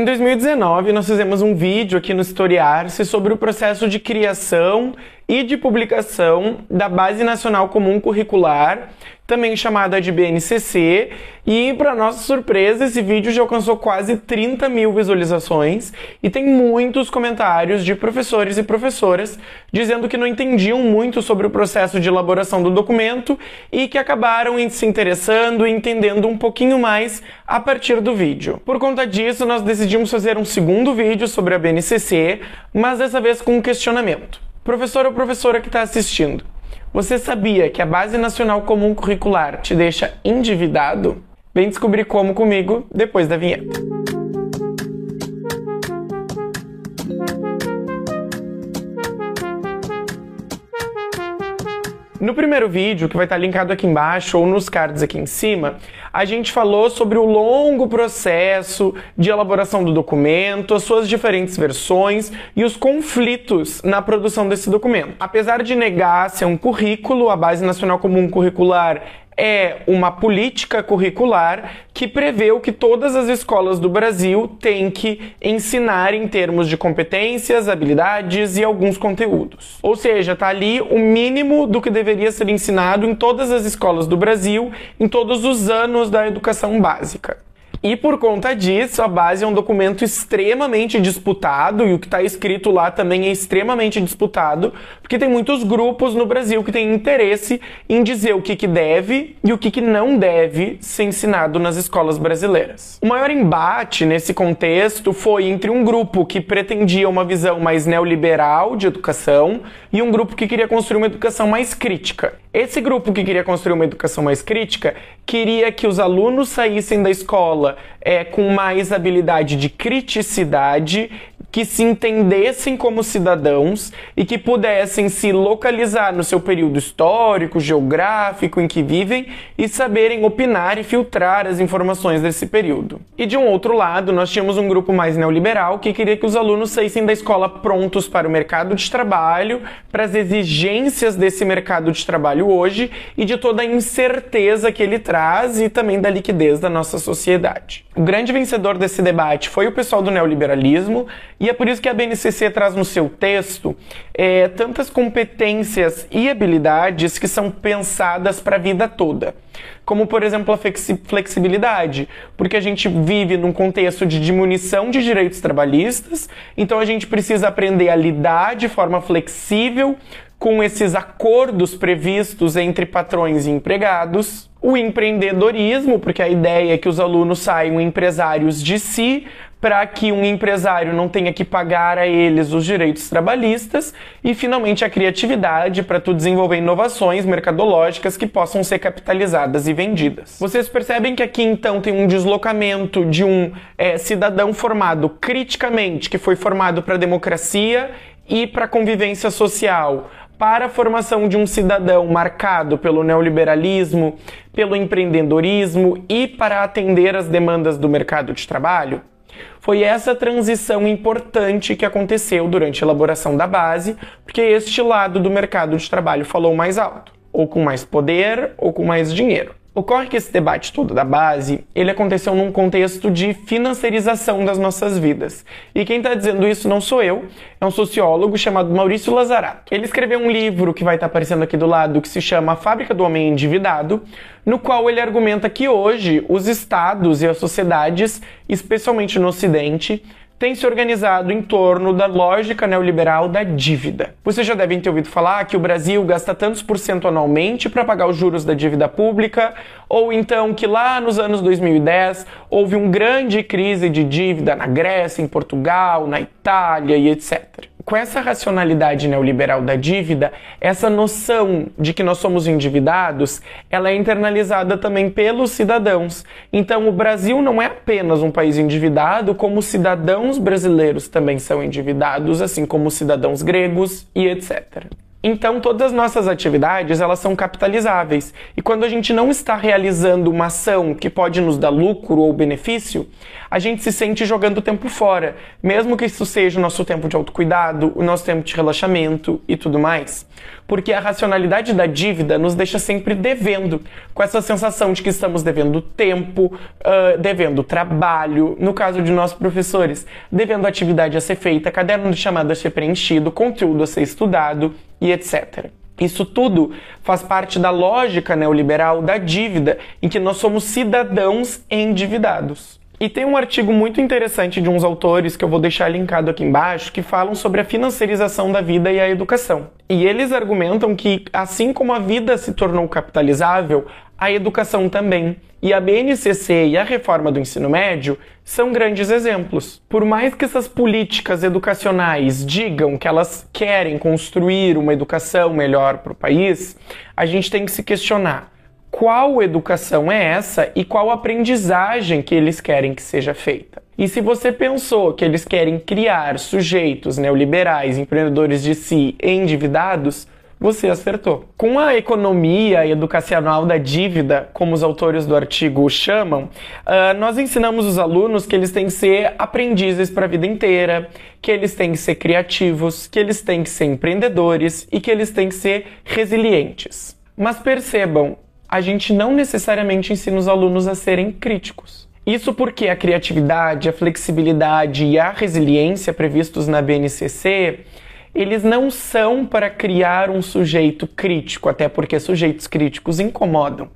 Em 2019, nós fizemos um vídeo aqui no Historiar-se sobre o processo de criação e de publicação da Base Nacional Comum Curricular, também chamada de BNCC, e para nossa surpresa, esse vídeo já alcançou quase 30 mil visualizações e tem muitos comentários de professores e professoras dizendo que não entendiam muito sobre o processo de elaboração do documento e que acabaram se interessando e entendendo um pouquinho mais a partir do vídeo. Por conta disso, nós decidimos fazer um segundo vídeo sobre a BNCC, mas dessa vez com um questionamento. Professor ou professora que está assistindo, você sabia que a Base Nacional Comum Curricular te deixa endividado? Vem descobrir como comigo depois da vinheta. No primeiro vídeo, que vai estar linkado aqui embaixo ou nos cards aqui em cima, a gente falou sobre o longo processo de elaboração do documento, as suas diferentes versões e os conflitos na produção desse documento. Apesar de negar ser um currículo, a Base Nacional Comum Curricular é uma política curricular que prevê o que todas as escolas do Brasil têm que ensinar em termos de competências, habilidades e alguns conteúdos. Ou seja, está ali o mínimo do que deveria ser ensinado em todas as escolas do Brasil em todos os anos da educação básica. E por conta disso, a base é um documento extremamente disputado e o que está escrito lá também é extremamente disputado, porque tem muitos grupos no Brasil que têm interesse em dizer o que, que deve e o que, que não deve ser ensinado nas escolas brasileiras. O maior embate nesse contexto foi entre um grupo que pretendia uma visão mais neoliberal de educação e um grupo que queria construir uma educação mais crítica. Esse grupo que queria construir uma educação mais crítica queria que os alunos saíssem da escola é, com mais habilidade de criticidade, que se entendessem como cidadãos e que pudessem se localizar no seu período histórico, geográfico em que vivem e saberem opinar e filtrar as informações desse período. E de um outro lado, nós tínhamos um grupo mais neoliberal que queria que os alunos saíssem da escola prontos para o mercado de trabalho, para as exigências desse mercado de trabalho hoje e de toda a incerteza que ele traz e também da liquidez da nossa sociedade. O grande vencedor desse debate foi o pessoal do neoliberalismo, e é por isso que a BNCC traz no seu texto é, tantas competências e habilidades que são pensadas para a vida toda. Como, por exemplo, a flexibilidade, porque a gente vive num contexto de diminuição de direitos trabalhistas, então a gente precisa aprender a lidar de forma flexível com esses acordos previstos entre patrões e empregados, o empreendedorismo, porque a ideia é que os alunos saiam empresários de si para que um empresário não tenha que pagar a eles os direitos trabalhistas e finalmente a criatividade para tu desenvolver inovações mercadológicas que possam ser capitalizadas e vendidas. Vocês percebem que aqui então tem um deslocamento de um é, cidadão formado criticamente, que foi formado para a democracia e para a convivência social, para a formação de um cidadão marcado pelo neoliberalismo, pelo empreendedorismo e para atender às demandas do mercado de trabalho? Foi essa transição importante que aconteceu durante a elaboração da base, porque este lado do mercado de trabalho falou mais alto, ou com mais poder, ou com mais dinheiro. Ocorre que esse debate todo da base, ele aconteceu num contexto de financiarização das nossas vidas. E quem está dizendo isso não sou eu, é um sociólogo chamado Maurício Lazarato. Ele escreveu um livro que vai estar tá aparecendo aqui do lado, que se chama A Fábrica do Homem Endividado, no qual ele argumenta que hoje os estados e as sociedades, especialmente no Ocidente, tem se organizado em torno da lógica neoliberal da dívida. Vocês já devem ter ouvido falar que o Brasil gasta tantos por cento anualmente para pagar os juros da dívida pública, ou então que lá nos anos 2010 houve uma grande crise de dívida na Grécia, em Portugal, na Itália e etc com essa racionalidade neoliberal da dívida, essa noção de que nós somos endividados, ela é internalizada também pelos cidadãos. Então, o Brasil não é apenas um país endividado, como cidadãos brasileiros também são endividados, assim como cidadãos gregos e etc. Então, todas as nossas atividades, elas são capitalizáveis. E quando a gente não está realizando uma ação que pode nos dar lucro ou benefício, a gente se sente jogando o tempo fora, mesmo que isso seja o nosso tempo de autocuidado, o nosso tempo de relaxamento e tudo mais. Porque a racionalidade da dívida nos deixa sempre devendo, com essa sensação de que estamos devendo tempo, uh, devendo trabalho, no caso de nossos professores, devendo atividade a ser feita, caderno de chamada a ser preenchido, conteúdo a ser estudado e etc. Isso tudo faz parte da lógica neoliberal da dívida, em que nós somos cidadãos endividados. E tem um artigo muito interessante de uns autores que eu vou deixar linkado aqui embaixo que falam sobre a financiarização da vida e a educação. E eles argumentam que, assim como a vida se tornou capitalizável, a educação também. E a BNCC e a reforma do ensino médio são grandes exemplos. Por mais que essas políticas educacionais digam que elas querem construir uma educação melhor para o país, a gente tem que se questionar qual educação é essa e qual aprendizagem que eles querem que seja feita. E se você pensou que eles querem criar sujeitos neoliberais, empreendedores de si, endividados, você acertou. Com a economia educacional da dívida, como os autores do artigo chamam, uh, nós ensinamos os alunos que eles têm que ser aprendizes para a vida inteira, que eles têm que ser criativos, que eles têm que ser empreendedores e que eles têm que ser resilientes. Mas percebam, a gente não necessariamente ensina os alunos a serem críticos. Isso porque a criatividade, a flexibilidade e a resiliência previstos na BNCC, eles não são para criar um sujeito crítico, até porque sujeitos críticos incomodam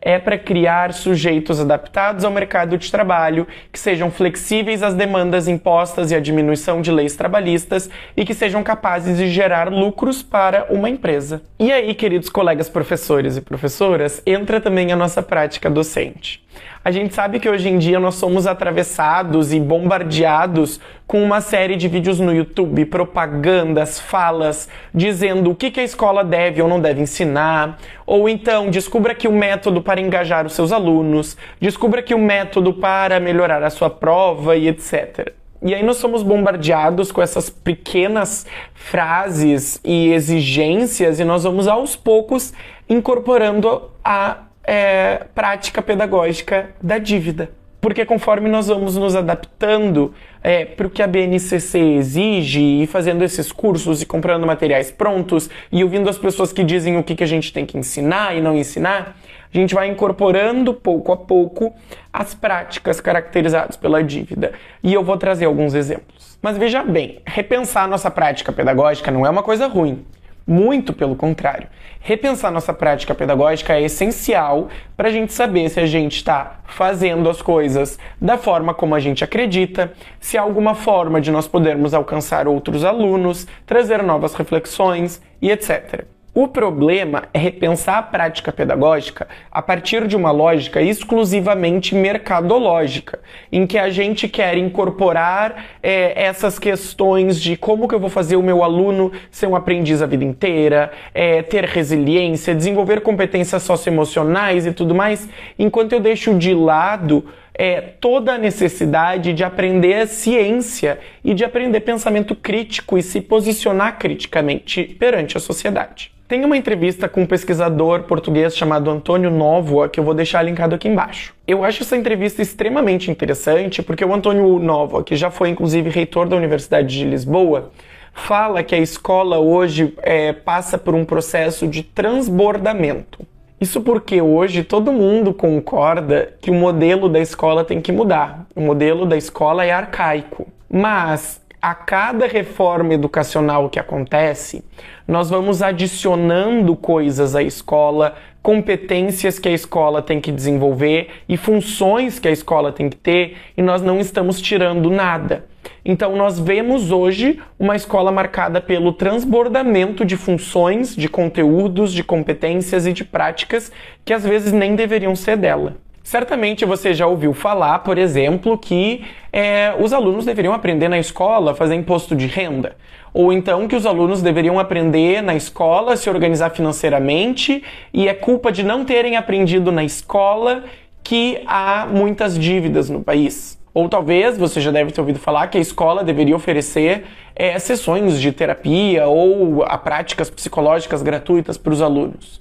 é para criar sujeitos adaptados ao mercado de trabalho, que sejam flexíveis às demandas impostas e à diminuição de leis trabalhistas e que sejam capazes de gerar lucros para uma empresa. E aí, queridos colegas professores e professoras, entra também a nossa prática docente. A gente sabe que hoje em dia nós somos atravessados e bombardeados com uma série de vídeos no YouTube, propagandas, falas, dizendo o que, que a escola deve ou não deve ensinar, ou então descubra que o método para engajar os seus alunos, descubra que o método para melhorar a sua prova e etc. E aí nós somos bombardeados com essas pequenas frases e exigências e nós vamos aos poucos incorporando a é, prática pedagógica da dívida. Porque conforme nós vamos nos adaptando é, para o que a BNCC exige e fazendo esses cursos e comprando materiais prontos e ouvindo as pessoas que dizem o que, que a gente tem que ensinar e não ensinar, a gente vai incorporando pouco a pouco as práticas caracterizadas pela dívida. E eu vou trazer alguns exemplos. Mas veja bem, repensar a nossa prática pedagógica não é uma coisa ruim. Muito pelo contrário. Repensar nossa prática pedagógica é essencial para a gente saber se a gente está fazendo as coisas da forma como a gente acredita, se há alguma forma de nós podermos alcançar outros alunos, trazer novas reflexões e etc. O problema é repensar a prática pedagógica a partir de uma lógica exclusivamente mercadológica, em que a gente quer incorporar é, essas questões de como que eu vou fazer o meu aluno ser um aprendiz a vida inteira, é, ter resiliência, desenvolver competências socioemocionais e tudo mais, enquanto eu deixo de lado é, toda a necessidade de aprender ciência e de aprender pensamento crítico e se posicionar criticamente perante a sociedade. Tem uma entrevista com um pesquisador português chamado Antônio Novoa, que eu vou deixar linkado aqui embaixo. Eu acho essa entrevista extremamente interessante porque o Antônio Novoa, que já foi inclusive reitor da Universidade de Lisboa, fala que a escola hoje é, passa por um processo de transbordamento. Isso porque hoje todo mundo concorda que o modelo da escola tem que mudar. O modelo da escola é arcaico. Mas a cada reforma educacional que acontece, nós vamos adicionando coisas à escola, competências que a escola tem que desenvolver e funções que a escola tem que ter, e nós não estamos tirando nada. Então, nós vemos hoje uma escola marcada pelo transbordamento de funções, de conteúdos, de competências e de práticas que às vezes nem deveriam ser dela. Certamente você já ouviu falar, por exemplo, que é, os alunos deveriam aprender na escola a fazer imposto de renda. Ou então que os alunos deveriam aprender na escola a se organizar financeiramente e é culpa de não terem aprendido na escola que há muitas dívidas no país. Ou talvez você já deve ter ouvido falar que a escola deveria oferecer é, sessões de terapia ou a práticas psicológicas gratuitas para os alunos.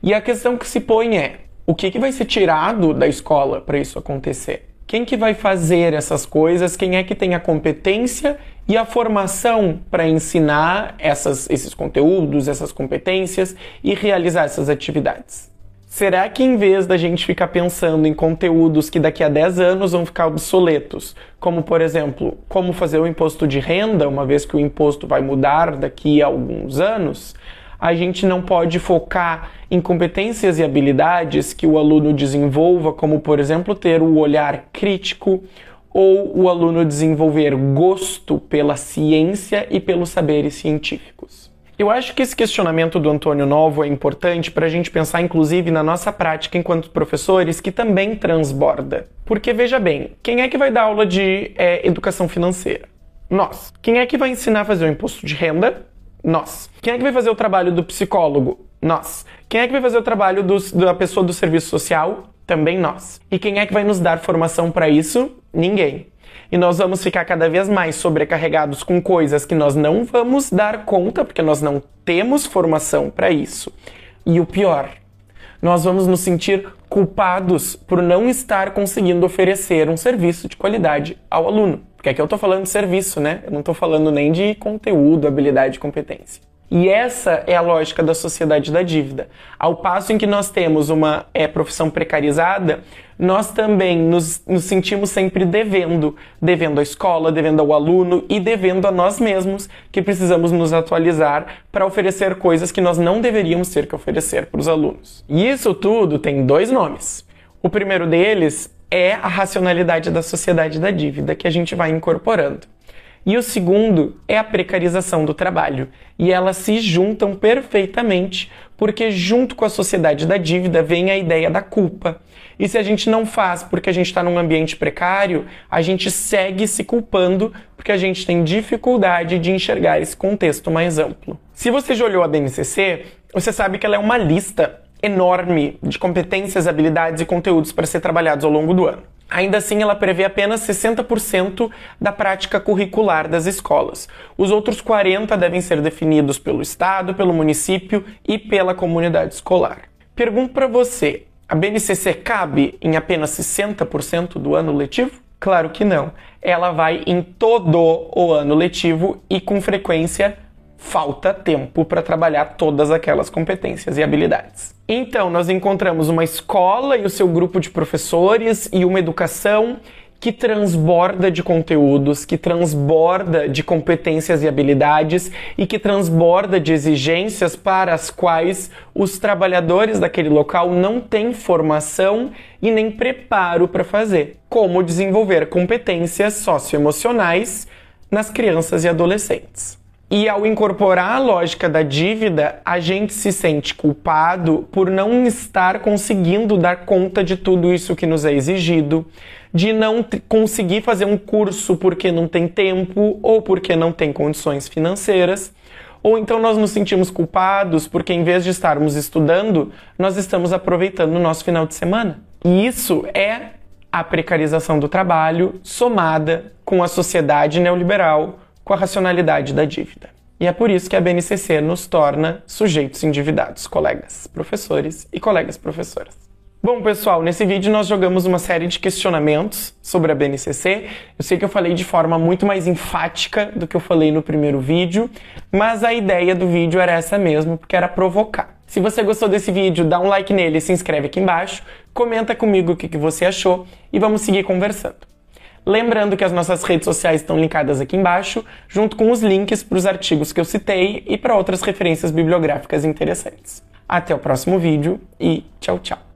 E a questão que se põe é: o que, que vai ser tirado da escola para isso acontecer? Quem que vai fazer essas coisas? Quem é que tem a competência e a formação para ensinar essas, esses conteúdos, essas competências e realizar essas atividades? Será que em vez da gente ficar pensando em conteúdos que daqui a 10 anos vão ficar obsoletos, como por exemplo, como fazer o imposto de renda, uma vez que o imposto vai mudar daqui a alguns anos, a gente não pode focar em competências e habilidades que o aluno desenvolva, como por exemplo ter o olhar crítico ou o aluno desenvolver gosto pela ciência e pelos saberes científicos. Eu acho que esse questionamento do Antônio Novo é importante para a gente pensar, inclusive, na nossa prática enquanto professores, que também transborda. Porque, veja bem, quem é que vai dar aula de é, educação financeira? Nós. Quem é que vai ensinar a fazer o imposto de renda? Nós. Quem é que vai fazer o trabalho do psicólogo? Nós. Quem é que vai fazer o trabalho do, da pessoa do serviço social? Também nós. E quem é que vai nos dar formação para isso? Ninguém. E nós vamos ficar cada vez mais sobrecarregados com coisas que nós não vamos dar conta, porque nós não temos formação para isso. E o pior, nós vamos nos sentir culpados por não estar conseguindo oferecer um serviço de qualidade ao aluno. Porque aqui eu estou falando de serviço, né? Eu não estou falando nem de conteúdo, habilidade e competência. E essa é a lógica da sociedade da dívida. Ao passo em que nós temos uma é, profissão precarizada, nós também nos, nos, sentimos sempre devendo. Devendo à escola, devendo ao aluno e devendo a nós mesmos, que precisamos nos atualizar para oferecer coisas que nós não deveríamos ter que oferecer para os alunos. E isso tudo tem dois nomes. O primeiro deles é a racionalidade da sociedade da dívida que a gente vai incorporando. E o segundo é a precarização do trabalho. E elas se juntam perfeitamente, porque junto com a sociedade da dívida vem a ideia da culpa. E se a gente não faz porque a gente está num ambiente precário, a gente segue se culpando porque a gente tem dificuldade de enxergar esse contexto mais amplo. Se você já olhou a BNCC, você sabe que ela é uma lista enorme de competências, habilidades e conteúdos para ser trabalhados ao longo do ano. Ainda assim, ela prevê apenas 60% da prática curricular das escolas. Os outros 40% devem ser definidos pelo Estado, pelo município e pela comunidade escolar. Pergunto para você: a BNCC cabe em apenas 60% do ano letivo? Claro que não. Ela vai em todo o ano letivo e com frequência falta tempo para trabalhar todas aquelas competências e habilidades. Então, nós encontramos uma escola e o seu grupo de professores e uma educação que transborda de conteúdos, que transborda de competências e habilidades e que transborda de exigências para as quais os trabalhadores daquele local não têm formação e nem preparo para fazer, como desenvolver competências socioemocionais nas crianças e adolescentes. E ao incorporar a lógica da dívida, a gente se sente culpado por não estar conseguindo dar conta de tudo isso que nos é exigido, de não conseguir fazer um curso porque não tem tempo ou porque não tem condições financeiras. Ou então nós nos sentimos culpados porque, em vez de estarmos estudando, nós estamos aproveitando o nosso final de semana. E isso é a precarização do trabalho somada com a sociedade neoliberal com a racionalidade da dívida. E é por isso que a BNCC nos torna sujeitos endividados, colegas professores e colegas professoras. Bom, pessoal, nesse vídeo nós jogamos uma série de questionamentos sobre a BNCC. Eu sei que eu falei de forma muito mais enfática do que eu falei no primeiro vídeo, mas a ideia do vídeo era essa mesmo, porque era provocar. Se você gostou desse vídeo, dá um like nele, se inscreve aqui embaixo, comenta comigo o que você achou e vamos seguir conversando. Lembrando que as nossas redes sociais estão linkadas aqui embaixo, junto com os links para os artigos que eu citei e para outras referências bibliográficas interessantes. Até o próximo vídeo e tchau, tchau!